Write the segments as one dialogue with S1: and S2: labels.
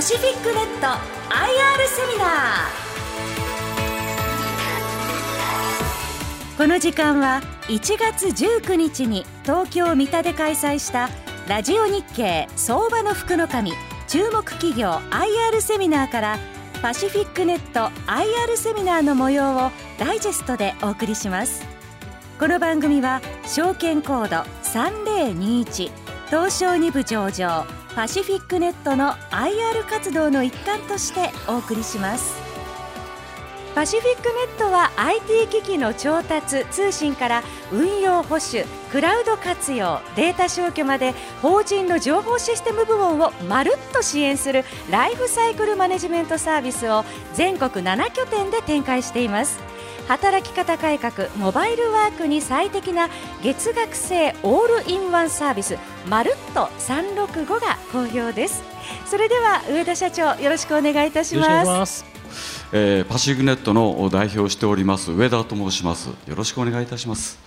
S1: パシフィックネット IR セミナー。この時間は1月19日に東京三田で開催したラジオ日経相場の福の神注目企業 IR セミナーからパシフィックネット IR セミナーの模様をダイジェストでお送りします。この番組は証券コード3021東証2部上場パシフィックネットの IR 活動の一環としてお送りします。パシフィックネットは IT 機器の調達通信から運用保守クラウド活用データ消去まで法人の情報システム部門をまるっと支援するライフサイクルマネジメントサービスを全国7拠点で展開しています。働き方改革モバイルワークに最適な月額制オールインワンサービスまるっと365が好評です。それでは上田社長よろしくお願いいたします。
S2: えー、パシフィックネットの代表をしております上田と申します。よろしくお願いいたします。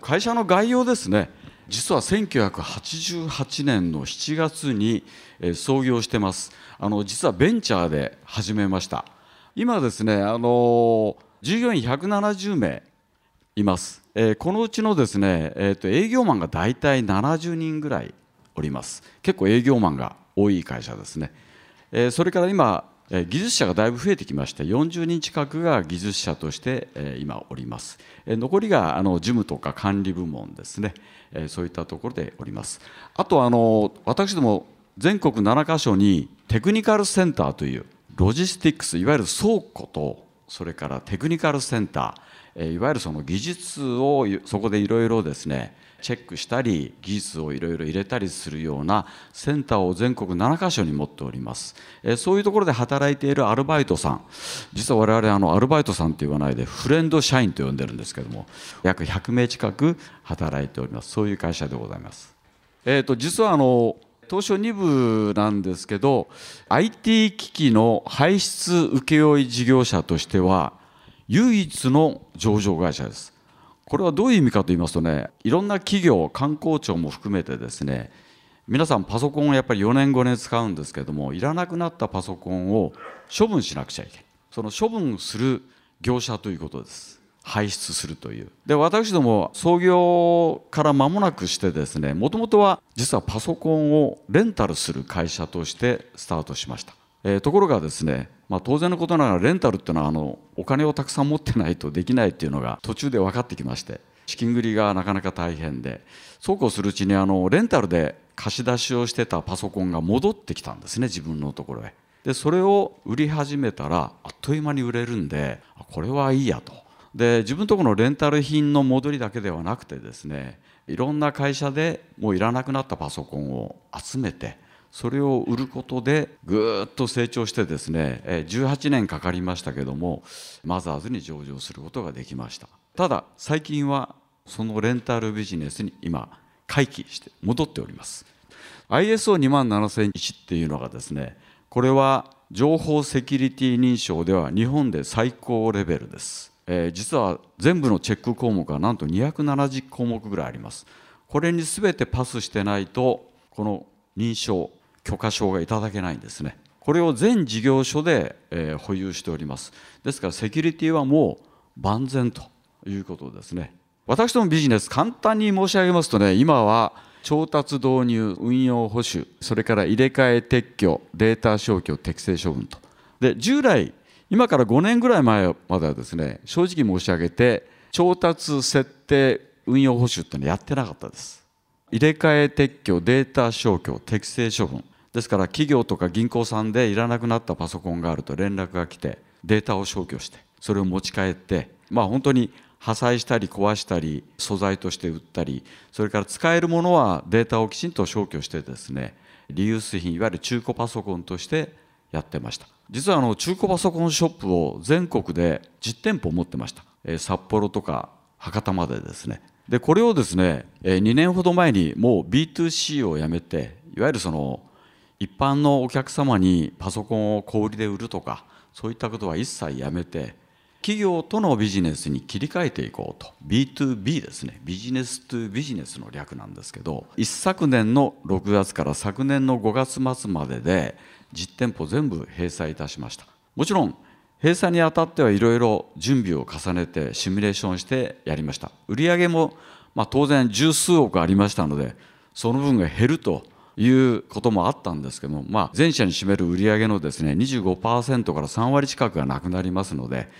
S2: 会社の概要ですね。実は1988年の7月に、創業してます。あの実はベンチャーで始めました。今ですねあの従業員170名います、えー、このうちのですね、えーと、営業マンが大体70人ぐらいおります。結構営業マンが多い会社ですね、えー、それから今え技術者がだいぶ増えてきまして40人近くが技術者としてえ今おります。え残りがあの事務とか管理部門ですね。えそういったところでおります。あとあの私ども全国7カ所にテクニカルセンターというロジスティックスいわゆる倉庫とそれからテクニカルセンターいわゆるその技術をそこでいろいろですねチェックしたり技術をいろいろ入れたりするようなセンターを全国7カ所に持っております。そういうところで働いているアルバイトさん実は我々あのアルバイトさんと言わないでフレンド社員と呼んでるんですけども約100名近く働いております。そういう会社でございます。えーと、実はあの東証2部なんですけど IT 機器の排出請負事業者としては唯一の上場会社です。これはどういう意味かと言いますとねいろんな企業観光庁も含めてですね皆さんパソコンをやっぱり4年5年使うんですけどもいらなくなったパソコンを処分しなくちゃいけないその処分する業者ということです。排出するというで私ども創業から間もなくしてですねもともとは実はパソコンをレンタルする会社としてスタートしました、えー、ところがですねまあ、当然のことながらレンタルっていうのはあのお金をたくさん持ってないとできないっていうのが途中で分かってきまして資金繰りがなかなか大変でそうこうするうちにあのレンタルで貸し出しをしてたパソコンが戻ってきたんですね自分のところへ。でそれを売り始めたらあっという間に売れるんでこれはいいやと。で自分のとこのレンタル品の戻りだけではなくてですねいろんな会社でもういらなくなったパソコンを集めてそれを売ることでぐっと成長してですね18年かかりましたけどもマザーズに上場することができました。ただ最近はそのレンタルビジネスに今回帰して戻っております。ISO2 万7001っていうのがですねこれは情報セキュリティ認証では日本で最高レベルです、えー、実は全部のチェック項目はなんと270項目ぐらいあります。これに全てパスしてないとこの認証許可証がいただけないんですね。これを全事業所で、えー、保有しております。ですからセキュリティはもう万全ということですね。私どもビジネス簡単に申し上げますとね今は調達導入運用保守それから入れ替え撤去データ消去適正処分と。で従来今から5年ぐらい前まではですね正直申し上げて調達設定運用保守ってのやってなかったです。入れ替え撤去データ消去適正処分。ですから企業とか銀行さんでいらなくなったパソコンがあると連絡が来てデータを消去してそれを持ち帰ってまあ本当に破砕したり壊したり素材として売ったりそれから使えるものはデータをきちんと消去してですねリユース品いわゆる中古パソコンとしてやってました。実はあの中古パソコンショップを全国で10店舗持ってました。え札幌とか博多までですね。でこれをですねえ2年ほど前にもう B2C をやめていわゆるその一般のお客様にパソコンを小売りで売るとかそういったことは一切やめて企業とのビジネスに切り替えていこうと。B2B ですね。ビジネス2ビジネスの略なんですけど一昨年の6月から昨年の5月末までで実店舗全部閉鎖いたしました。もちろん閉鎖にあたってはいろいろ準備を重ねてシミュレーションしてやりました。売上もまあ当然十数億ありましたのでその分が減るということもあったんですけども、まあ、全社に占める売上のですね25%から3割近くがなくなりますので、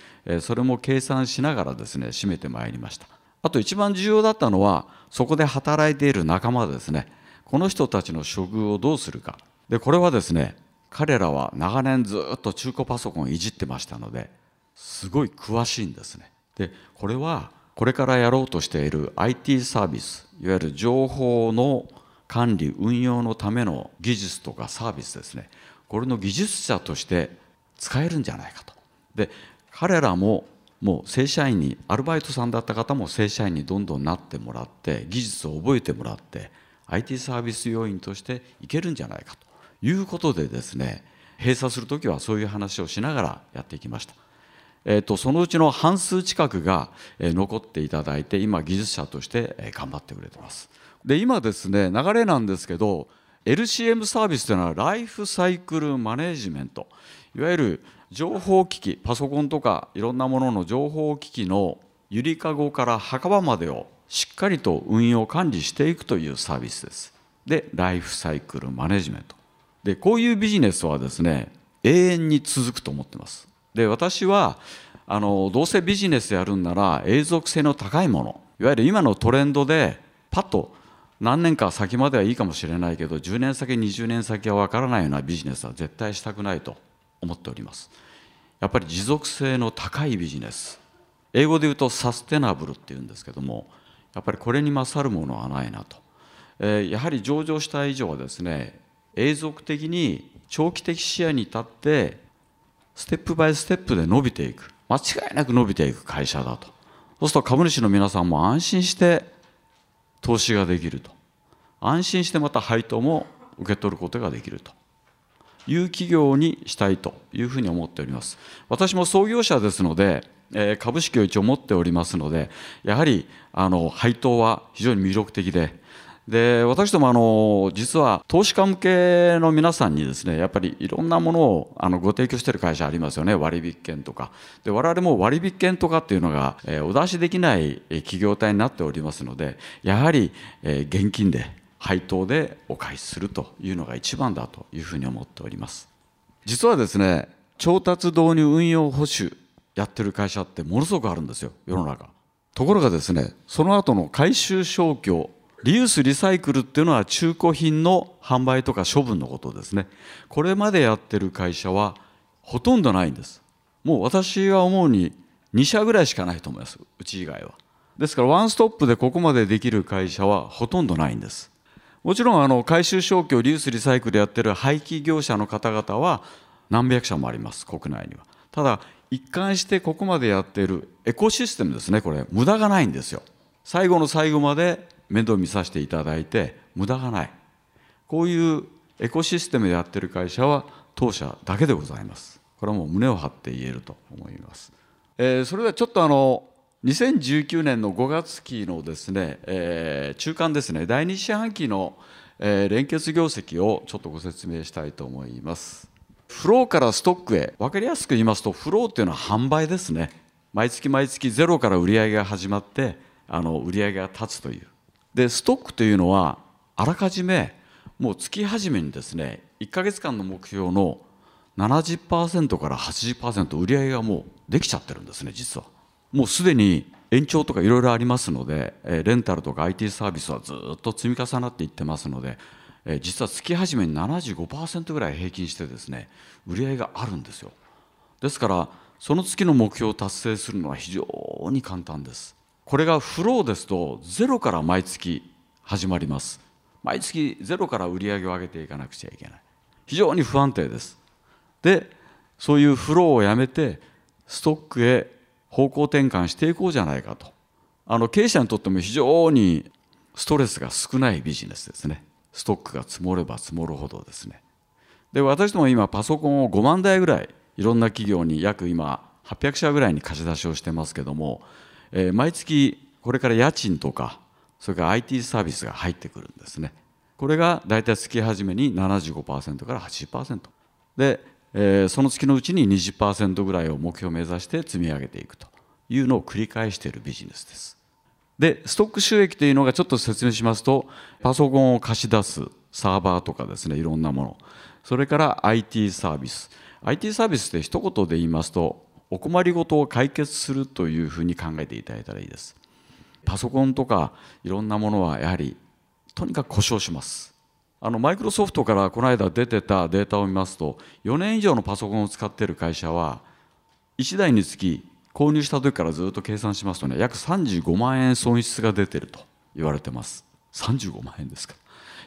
S2: それも計算しながらですね占めてまいりました。あと一番重要だったのはそこで働いている仲間ですね。この人たちの処遇をどうするか。でこれはですね彼らは長年ずっと中古パソコンいじってましたのですごい詳しいんですね。でこれはこれからやろうとしている IT サービスいわゆる情報の管理運用のための技術とかサービスですね。これの技術者として使えるんじゃないかと。で彼らももう正社員にアルバイトさんだった方も正社員にどんどんなってもらって技術を覚えてもらって IT サービス要員としていけるんじゃないかと。いうことでですね閉鎖する時はそういう話をしながらやっていきました。えーと、そのうちの半数近くが、え残っていただいて今技術者として、え頑張ってくれてます。で今ですね流れなんですけど LCM サービスというのはライフサイクルマネジメントいわゆる情報機器パソコンとかいろんなものの情報機器のゆりかごから墓場までをしっかりと運用管理していくというサービスですでライフサイクルマネジメントでこういうビジネスはですね永遠に続くと思ってます。で私はあのどうせビジネスやるんなら永続性の高いものいわゆる今のトレンドでパッと何年か先まではいいかもしれないけど10年先20年先は分からないようなビジネスは絶対したくないと思っております。やっぱり持続性の高いビジネス。英語で言うとサステナブルっていうんですけどもやっぱりこれに勝るものはないなと、えー、やはり上場した以上はですね永続的に長期的視野に立ってステップバイステップで伸びていく。間違いなく伸びていく会社だと。そうすると株主の皆さんも安心して投資ができると。安心してまた配当も受け取ることができると。いう企業にしたいというふうに思っております。私も創業者ですので、株式を一応持っておりますのでやはりあの配当は非常に魅力的でで私どもあの実は投資家向けの皆さんにですねやっぱりいろんなものをあのご提供している会社ありますよね。割引券とか。で我々も割引券とかっていうのが、えー、お出しできない企業体になっておりますのでやはり、えー、現金で配当でお返しするというのが一番だというふうに思っております。実はですね調達導入運用保守やってる会社ってものすごくあるんですよ。世の中。ところがですねその後の回収消去リユースリサイクルっていうのは中古品の販売とか処分のことですね。これまでやってる会社はほとんどないんです。もう私は思うに2社ぐらいしかないと思います。うち以外は。ですからワンストップでここまでできる会社はほとんどないんです。もちろんあの回収消去リユースリサイクルやってる廃棄業者の方々は何百社もあります。国内には。ただ一貫してここまでやっているエコシステムですね。これ無駄がないんですよ。最後の最後まで面倒見させていただいて無駄がない。こういうエコシステムでやってる会社は当社だけでございます。これはもう胸を張って言えると思います、えー、それではちょっとあの2019年の5月期のですね、えー、中間ですね。第2四半期の、えー、連結業績をちょっとご説明したいと思います。フローからストックへ。分かりやすく言いますとフローっていうのは販売ですね。毎月毎月ゼロから売り上げが始まってあの売り上げが立つという。でストックというのはあらかじめもう月始めにですね1か月間の目標の70%から80%売り上げがもうできちゃってるんですね実は。もうすでに延長とかいろいろありますのでレンタルとか IT サービスはずっと積み重なっていってますので実は月始めに75%ぐらい平均してですね売り上げがあるんですよ。ですからその月の目標を達成するのは非常に簡単です。これがフローですとゼロから毎月始まります。毎月ゼロから売り上げを上げていかなくちゃいけない。非常に不安定です。でそういうフローをやめてストックへ方向転換していこうじゃないかと。あの経営者にとっても非常にストレスが少ないビジネスですね。ストックが積もれば積もるほどですね。で私ども今パソコンを5万台ぐらいいろんな企業に約今800社ぐらいに貸し出しをしてますけども、えー、毎月これから家賃とかそれから IT サービスが入ってくるんですね。これが大体月始めに75%から80%で、えー、その月のうちに20%ぐらいを目標を目指して積み上げていくというのを繰り返しているビジネスです。でストック収益というのがちょっと説明しますとパソコンを貸し出すサーバーとかですねいろんなもの。それから IT サービス。IT サービスって一言で言いますとお困りごとを解決するというふうに考えていただいたらいいです。パソコンとかいろんなものはやはりとにかく故障します。あのマイクロソフトからこの間出てたデータを見ますと4年以上のパソコンを使っている会社は1台につき購入した時からずっと計算しますとね約35万円損失が出てると言われてます。35万円ですか。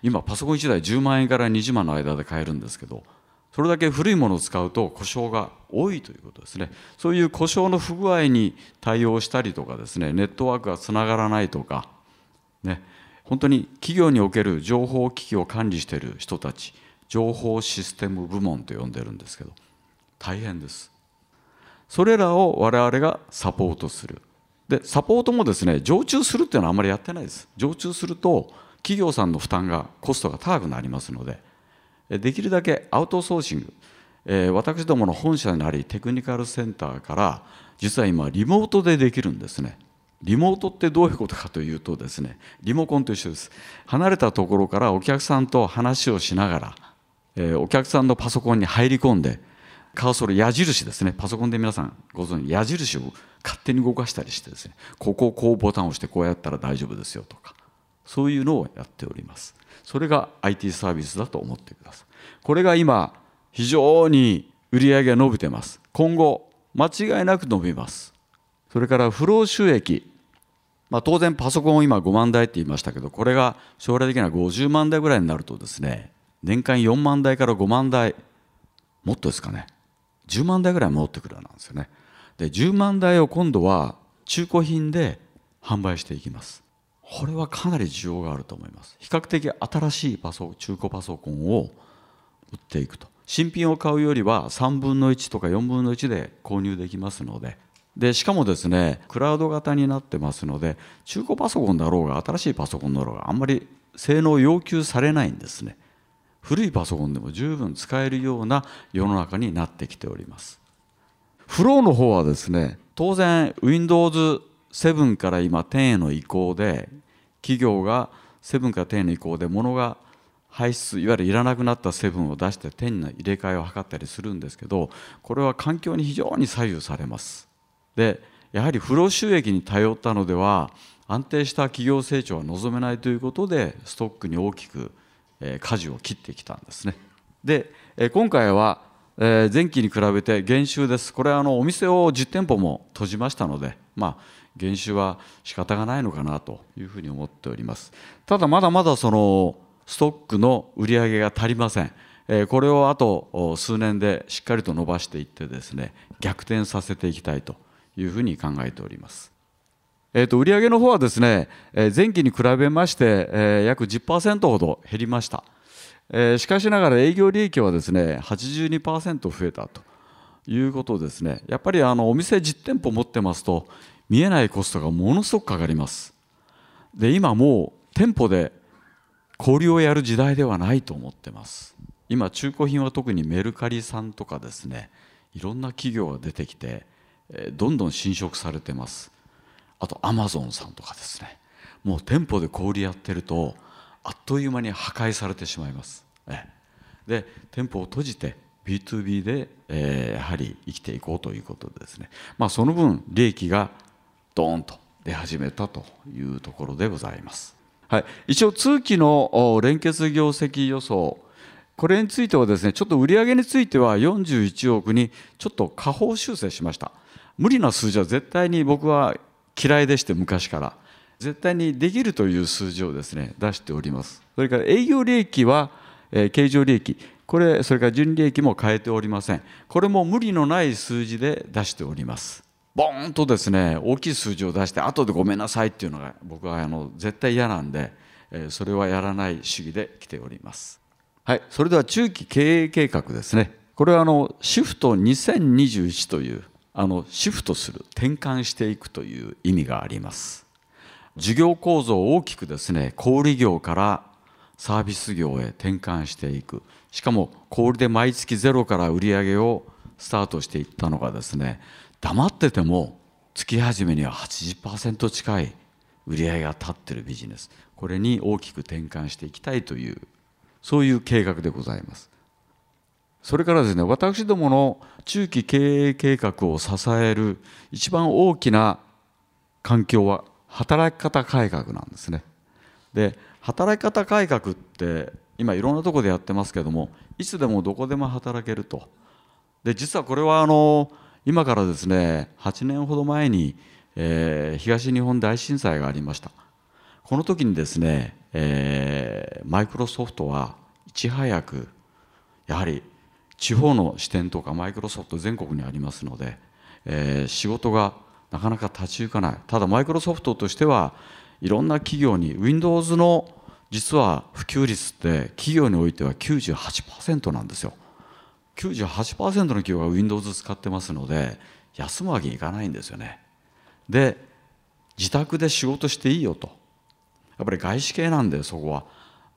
S2: 今パソコン1台10万円から20万の間で買えるんですけどそれだけ古いものを使うと故障が多いということですね。そういう故障の不具合に対応したりとかですねネットワークがつながらないとかね本当に企業における情報機器を管理している人たち情報システム部門と呼んでるんですけど大変です。それらを我々がサポートする。でサポートもですね常駐するっていうのはあんまりやってないです。常駐すると企業さんの負担がコストが高くなりますのでできるだけアウトソーシング、えー、私どもの本社にありテクニカルセンターから実は今リモートでできるんですね。リモートってどういうことかというとですねリモコンと一緒です。離れたところからお客さんと話をしながら、えー、お客さんのパソコンに入り込んでカーソル矢印ですね。パソコンで皆さんご存知矢印を勝手に動かしたりしてですねここをこうボタンを押してこうやったら大丈夫ですよとかそういうのをやっております。それが IT サービスだと思ってください。これが今非常に売り上げが伸びてます。今後間違いなく伸びます。それから不労収益。まあ、当然パソコンを今5万台って言いましたけどこれが将来的には50万台ぐらいになるとですね年間4万台から5万台もっとですかね。10万台ぐらい戻ってくるなんですよね。で10万台を今度は中古品で販売していきます。これはかなり需要があると思います。比較的新しいパソ中古パソコンを売っていくと。新品を買うよりは3分の1とか4分の1で購入できますので。でしかもですねクラウド型になってますので中古パソコンだろうが新しいパソコンだろうがあんまり性能要求されないんですね。古いパソコンでも十分使えるような世の中になってきております。フローの方はですね当然 Windows 7から今10への移行で企業が7から10への移行で物が排出いわゆるいらなくなった7を出して10の入れ替えを図ったりするんですけどこれは環境に非常に左右されます。でやはり不労収益に頼ったのでは安定した企業成長は望めないということでストックに大きく舵を切ってきたんですね。で今回は前期に比べて減収です。これはあのお店を10店舗も閉じましたのでまあ減収は仕方がないのかなというふうに思っております。ただまだまだそのストックの売り上げが足りません。これをあと数年でしっかりと伸ばしていってですね逆転させていきたいというふうに考えております。えー、と売上の方はですね前期に比べまして約10%ほど減りました。しかしながら営業利益はですね82%増えたということですね。やっぱりあのお店実店舗持ってますと見えないコストがものすごくかかります。で今もう店舗で小売をやる時代ではないと思ってます。今中古品は特にメルカリさんとかですねいろんな企業が出てきてどんどん侵食されてます。あとアマゾンさんとかですね。もう店舗で小売やってるとあっという間に破壊されてしまいます。で店舗を閉じて B2B で、えー、やはり生きていこうということでですね、まあ、その分利益がドーンと出始めたというところでございます。はい、一応通期の連結業績予想。これについてはですねちょっと売上については41億にちょっと下方修正しました。無理な数字は絶対に僕は嫌いでして昔から。絶対にできるという数字をですね出しております。それから営業利益は、えー、経常利益。これそれから純利益も変えておりません。これも無理のない数字で出しております。ボーンとですね大きい数字を出して後でごめんなさいっていうのが僕はあの絶対嫌なんで、えそれはやらない主義で来ております。はいそれでは中期経営計画ですね。これはあのシフト2021というあのシフトする転換していくという意味があります。事業構造を大きくですね小売業からサービス業へ転換していく。しかも小売で毎月ゼロから売り上げをスタートしていったのがですね黙ってても月始めには80%近い売り上げが立ってるビジネス。これに大きく転換していきたいというそういう計画でございます。それからですね私どもの中期経営計画を支える一番大きな環境は働き方改革なんですね。で働き方改革って今いろんなところでやってますけどもいつでもどこでも働けると。で実はこれはあの今からですね8年ほど前に、えー、東日本大震災がありました。この時にですね、えー、マイクロソフトはいち早くやはり地方の支店とかマイクロソフト全国にありますので、えー、仕事がなかなか立ち行かない。ただマイクロソフトとしてはいろんな企業に Windows の実は普及率って企業においては98%なんですよ。98%の企業が Windows 使ってますので休むわけにいかないんですよね。で自宅で仕事していいよと。やっぱり外資系なんでそこは。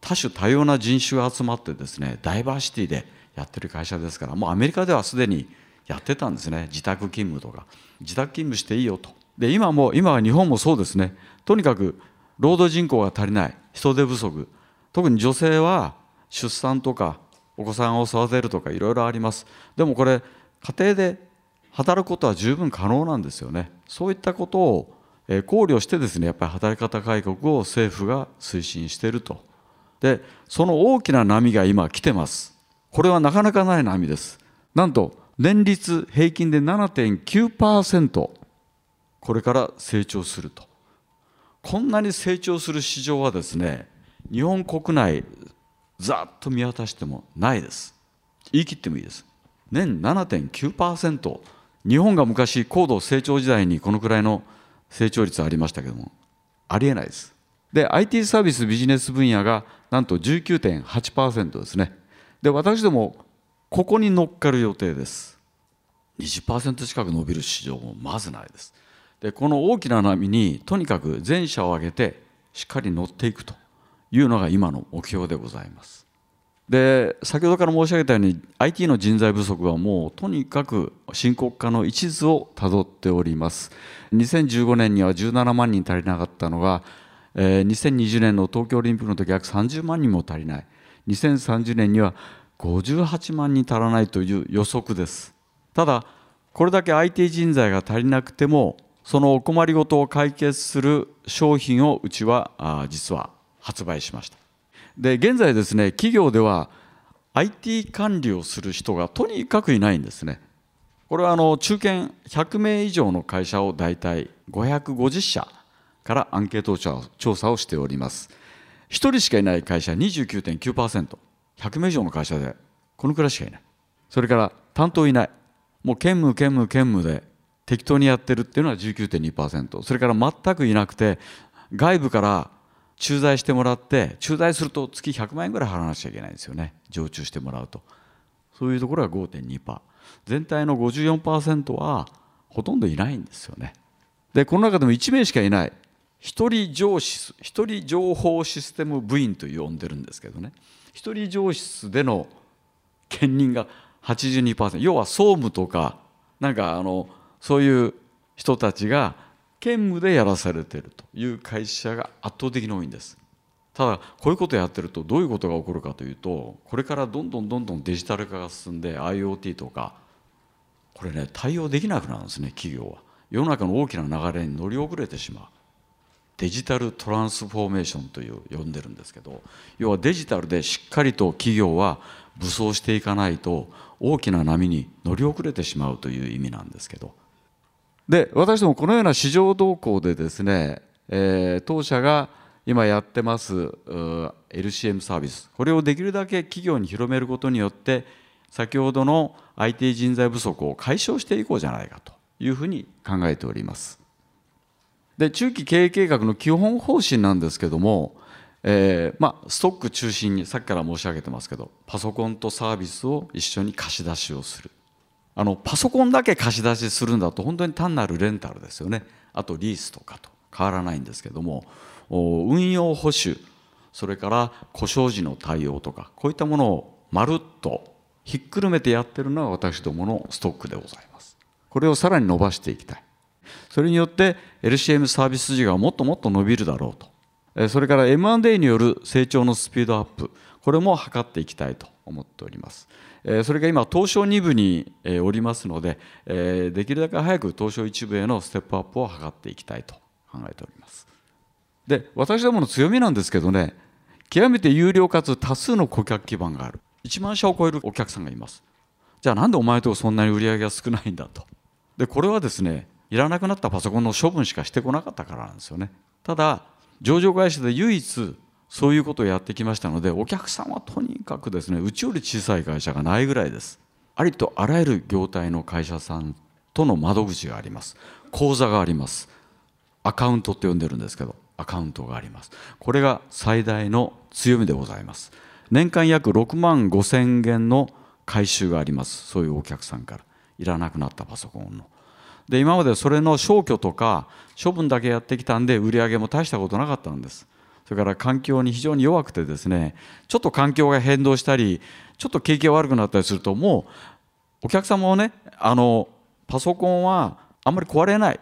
S2: 多種多様な人種が集まってですねダイバーシティでやってる会社ですからもうアメリカではすでにやってたんですね。自宅勤務とか。自宅勤務していいよと。で今も今は日本もそうですね。とにかく労働人口が足りない。人手不足。特に女性は出産とかお子さんを育てるとかいろいろあります。でもこれ家庭で働くことは十分可能なんですよね。そういったことを考慮してですねやっぱり働き方改革を政府が推進していると。でその大きな波が今来てます。これはなかなかない波です。なんと年率平均で7.9%これから成長すると。こんなに成長する市場はですね日本国内ざっと見渡してもないです。言い切ってもいいです。年7.9%日本が昔高度成長時代にこのくらいの成長率ありましたけどもありえないです。で IT サービスビジネス分野がなんと19.8%ですね。で私どもここに乗っかる予定です。20%近く伸びる市場もまずないです。でこの大きな波にとにかく全社を挙げてしっかり乗っていくと。いうのが今の目標でございます。で先ほどから申し上げたように IT の人材不足はもうとにかく深刻化の一途をたどっております。2015年には17万人足りなかったのが、えー、2020年の東京オリンピックの時約30万人も足りない。2030年には58万人足らないという予測です。ただこれだけ IT 人材が足りなくてもそのお困りごとを解決する商品をうちは実は発売しました。で現在ですね企業では IT 管理をする人がとにかくいないんですね。これはあの中堅100名以上の会社を大体550社からアンケート調査をしております。1人しかいない会社 29.9%100 名以上の会社でこのくらいしかいない。それから担当いない。もう兼務兼務兼務で適当にやってるっていうのは19.2%それから全くいなくて外部から駐在してもらって駐在すると月100万円ぐらい払わなきゃいけないんですよね。常駐してもらうと。そういうところが5.2%全体の54%はほとんどいないんですよね。でこの中でも1名しかいない。一人上司一人情報システム部員と呼んでるんですけどね。一人上司での兼任が82%要は総務とかなんかあのそういう人たちが兼務でやらされているという会社が圧倒的に多いんです。ただこういうことをやってるとどういうことが起こるかというとこれからどんどんどんどんデジタル化が進んで IoT とかこれね対応できなくなるんですね企業は。世の中の大きな流れに乗り遅れてしまう。デジタルトランスフォーメーションという呼んでるんですけど要はデジタルでしっかりと企業は武装していかないと大きな波に乗り遅れてしまうという意味なんですけどで私どもこのような市場動向でですね、えー、当社が今やってます LCM サービス。これをできるだけ企業に広めることによって先ほどの IT 人材不足を解消していこうじゃないかというふうに考えております。で中期経営計画の基本方針なんですけども、えーまあ、ストック中心にさっきから申し上げてますけどパソコンとサービスを一緒に貸し出しをする。あのパソコンだけ貸し出しするんだと本当に単なるレンタルですよね。あとリースとかと変わらないんですけども運用保守それから故障時の対応とかこういったものをまるっとひっくるめてやってるのが私どものストックでございます。これをさらに伸ばしていきたい。それによって LCM サービス事業がもっともっと伸びるだろうと。それから M&A による成長のスピードアップ。これも図っていきたいと思っております。それが今東証2部におりますのでできるだけ早く東証1部へのステップアップを図っていきたいと考えております。で私どもの強みなんですけどね極めて有料かつ多数の顧客基盤がある。1万社を超えるお客さんがいます。じゃあなんでお前とそんなに売り上げが少ないんだと。でこれはですねいらなくなったパソコンの処分しかしてこなかったからなんですよね。ただ上場会社で唯一そういうことをやってきましたのでお客さんはとにかくですねうちより小さい会社がないぐらいです。ありとあらゆる業態の会社さんとの窓口があります。口座があります。アカウントって呼んでるんですけどアカウントがあります。これが最大の強みでございます。年間約6万5千元の回収があります。そういうお客さんから。いらなくなったパソコンの。で今までそれの消去とか処分だけやってきたんで売り上げも大したことなかったんです。それから環境に非常に弱くてですねちょっと環境が変動したりちょっと景気が悪くなったりするともうお客様もねあのパソコンはあんまり壊れない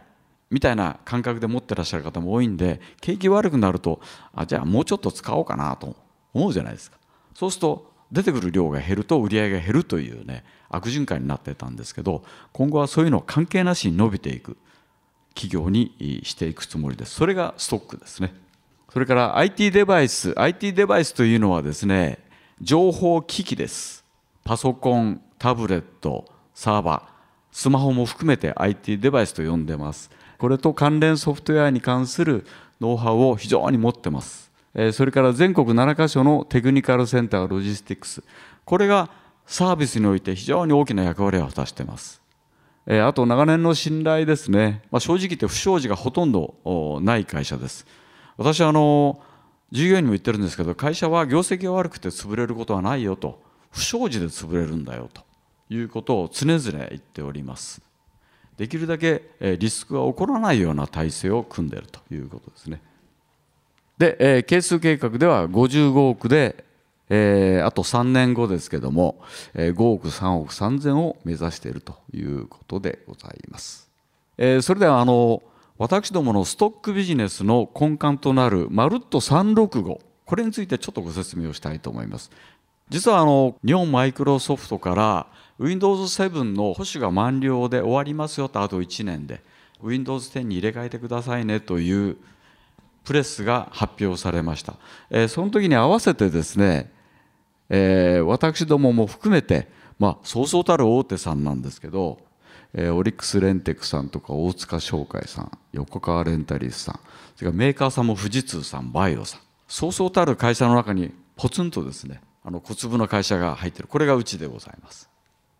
S2: みたいな感覚で持ってらっしゃる方も多いんで景気悪くなるとあじゃあもうちょっと使おうかなと思うじゃないですか。そうすると出てくる量が減ると売り上げが減るというね悪循環になってたんですけど今後はそういうの関係なしに伸びていく企業にしていくつもりです。それがストックですね。それから IT デバイス IT デバイスというのはですね情報機器です。パソコンタブレットサーバースマホも含めて IT デバイスと呼んでます。これと関連ソフトウェアに関するノウハウを非常に持ってます。それから全国7カ所のテクニカルセンターロジスティックス。これがサービスにおいて非常に大きな役割を果たしてます。あと長年の信頼ですね、まあ、正直言って不祥事がほとんどない会社です。私はあの従業員にも言ってるんですけど会社は業績が悪くて潰れることはないよと不祥事で潰れるんだよということを常々言っております。できるだけリスクが起こらないような体制を組んでいるということですね。で、え、係数計画では55億で、えー、あと3年後ですけども、えー、5億3億3000を目指しているということでございます、えー、それではあの私どものストックビジネスの根幹となるまるっと365これについてちょっとご説明をしたいと思います。実はあの日本マイクロソフトから Windows7 の保守が満了で終わりますよとあと1年で Windows10 に入れ替えてくださいねというプレスが発表されました、えー、その時に合わせてですね、えー、私どもも含めてまあそうそうたる大手さんなんですけどえー、オリックスレンテックさんとか大塚商会さん横川レンタリースさんそれからメーカーさんも富士通さんバイオさん。そうそうたる会社の中にポツンとですねあの小粒の会社が入ってる。これがうちでございます。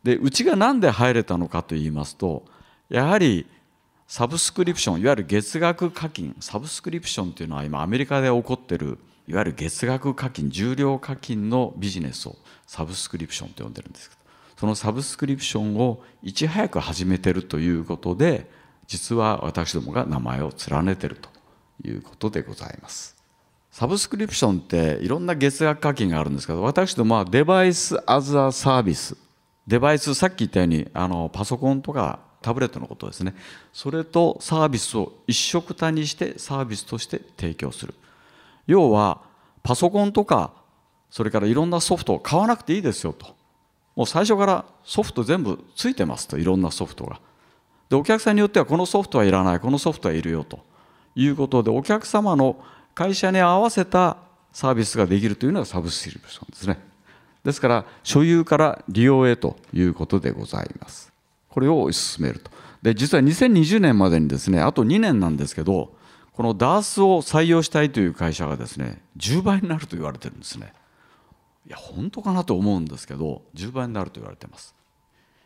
S2: でうちが何で入れたのかといいますとやはりサブスクリプションいわゆる月額課金サブスクリプションっていうのは今アメリカで起こってるいわゆる月額課金重量課金のビジネスをサブスクリプションと呼んでるんですけどそのサブスクリプションをいち早く始めてるということで実は私どもが名前を連ねてるということでございます。サブスクリプションっていろんな月額課金があるんですけど私どもはデバイスアザサービスデバイスさっき言ったようにあのパソコンとかタブレットのことですね。それとサービスを一緒くたにしてサービスとして提供する。要はパソコンとかそれからいろんなソフトを買わなくていいですよと。もう最初からソフト全部ついてますといろんなソフトが。でお客さんによってはこのソフトはいらないこのソフトはいるよと。いうことでお客様の会社に合わせたサービスができるというのがサブスクリプションですね。ですから所有から利用へということでございます。これを推し進めると。で実は2020年までにですねあと2年なんですけどこの DARS を採用したいという会社がですね10倍になると言われてるんですね。いや本当かなと思うんですけど10倍になると言われてます。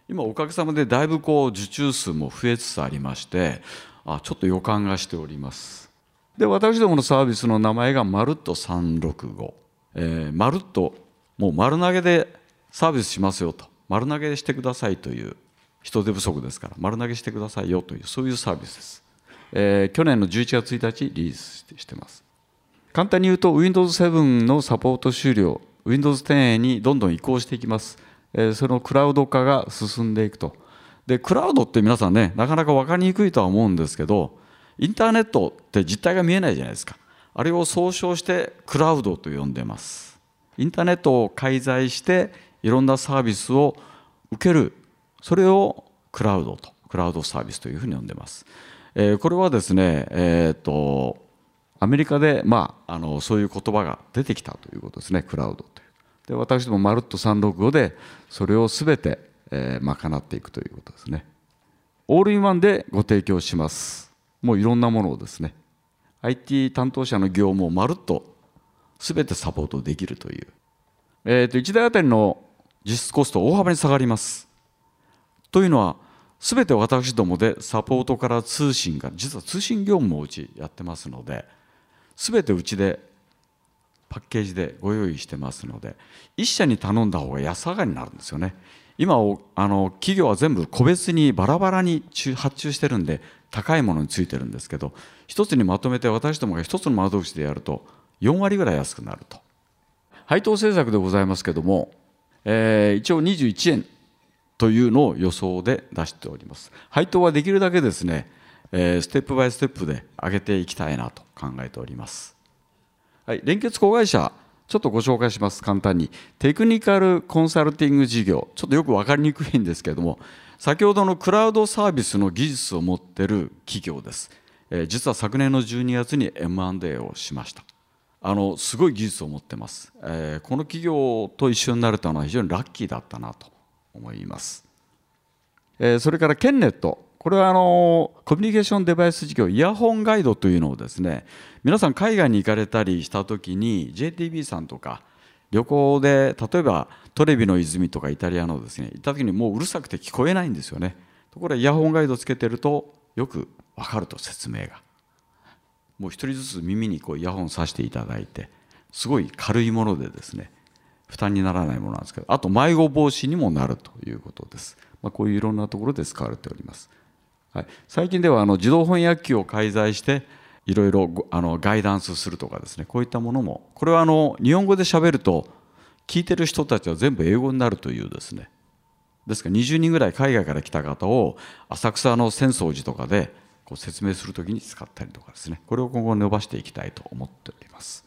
S2: 今おかげさまでだいぶこう受注数も増えつつありましてあちょっと予感がしております。で私どものサービスの名前がまるっと365、えー、まるっともう丸投げでサービスしますよと。丸投げしてくださいという人手不足ですから丸投げしてくださいよというそういうサービスです、えー、去年の11月1日リリースしてます。簡単に言うと Windows 7のサポート終了 Windows 10にどんどん移行していきます、え、そのクラウド化が進んでいくと。でクラウドって皆さんねなかなか分かりにくいとは思うんですけどインターネットって実態が見えないじゃないですか。あれを総称してクラウドと呼んでます。インターネットを介在していろんなサービスを受ける。それをクラウドとクラウドサービスというふうに呼んでます、えー、これはですねえっ、ー、とアメリカで、まあ、あのそういう言葉が出てきたということですねクラウドで私どもまるっと365でそれを全て、えー、賄っていくということですね。オールインワンでご提供します。もういろんなものをですね IT 担当者の業務をまるっと全てサポートできるという、えー、と1台あたりの実質コスト大幅に下がります。というのは全て私どもでサポートから通信が実は通信業務もうちやってますので全てうちでパッケージでご用意してますので一社に頼んだ方が安上がりになるんですよね。今あの企業は全部個別にバラバラに発注してるんで高いものについてるんですけど一つにまとめて私どもが一つの窓口でやると4割ぐらい安くなると。配当政策でございますけども、えー、一応21円というのを予想で出しております。配当はできるだけですねえステップバイステップで上げていきたいなと考えております。はい、連結子会社ちょっとご紹介します。簡単に。テクニカルコンサルティング事業。ちょっとよく分かりにくいんですけれども先ほどのクラウドサービスの技術を持ってる企業です、えー、実は昨年の12月に M&A をしました。あのすごい技術を持ってます、えー、この企業と一緒になれたのは非常にラッキーだったなと思います、えー、それからケンネット。これはあのコミュニケーションデバイス事業イヤホンガイドというのをですね皆さん海外に行かれたりした時に JTB さんとか旅行で例えばトレビの泉とかイタリアのですね行った時にもううるさくて聞こえないんですよね。ところがイヤホンガイドつけてるとよく分かると説明が。もう一人ずつ耳にこうイヤホンさしていただいてすごい軽いものでですね負担にならないものなんですけどあと迷子防止にもなるということです、まあ、こういういろんなところで使われております。はい、最近ではあの自動翻訳機を介在していろいろあのガイダンスするとかですね。こういったものも。これはあの日本語でしゃべると聞いてる人たちは全部英語になるというですね。ですから20人ぐらい海外から来た方を浅草の浅草寺とかでこう説明するときに使ったりとかですね。これを今後伸ばしていきたいと思っております、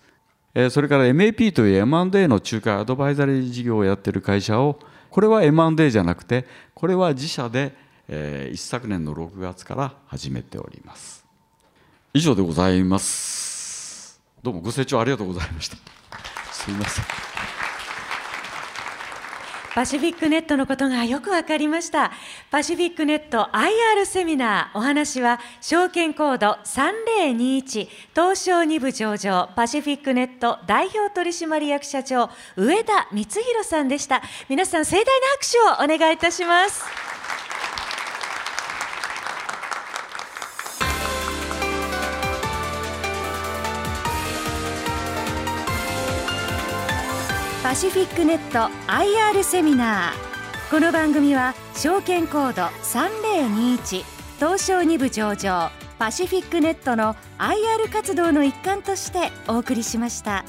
S2: え、それから MAP という M&A の仲介アドバイザリー事業をやってる会社をこれは M&A じゃなくてこれは自社でえー、一昨年の6月から始めております。以上でございます。どうもご清聴ありがとうございました。すみません。
S1: パシフィックネットのことがよくわかりました。パシフィックネット IR セミナー。お話は証券コード3021東証2部上場パシフィックネット代表取締役社長上田光弘さんでした。皆さん盛大な拍手をお願いいたします。シフィックネット IR セミナーこの番組は証券コード3021東証2部上場パシフィックネットの IR 活動の一環としてお送りしました。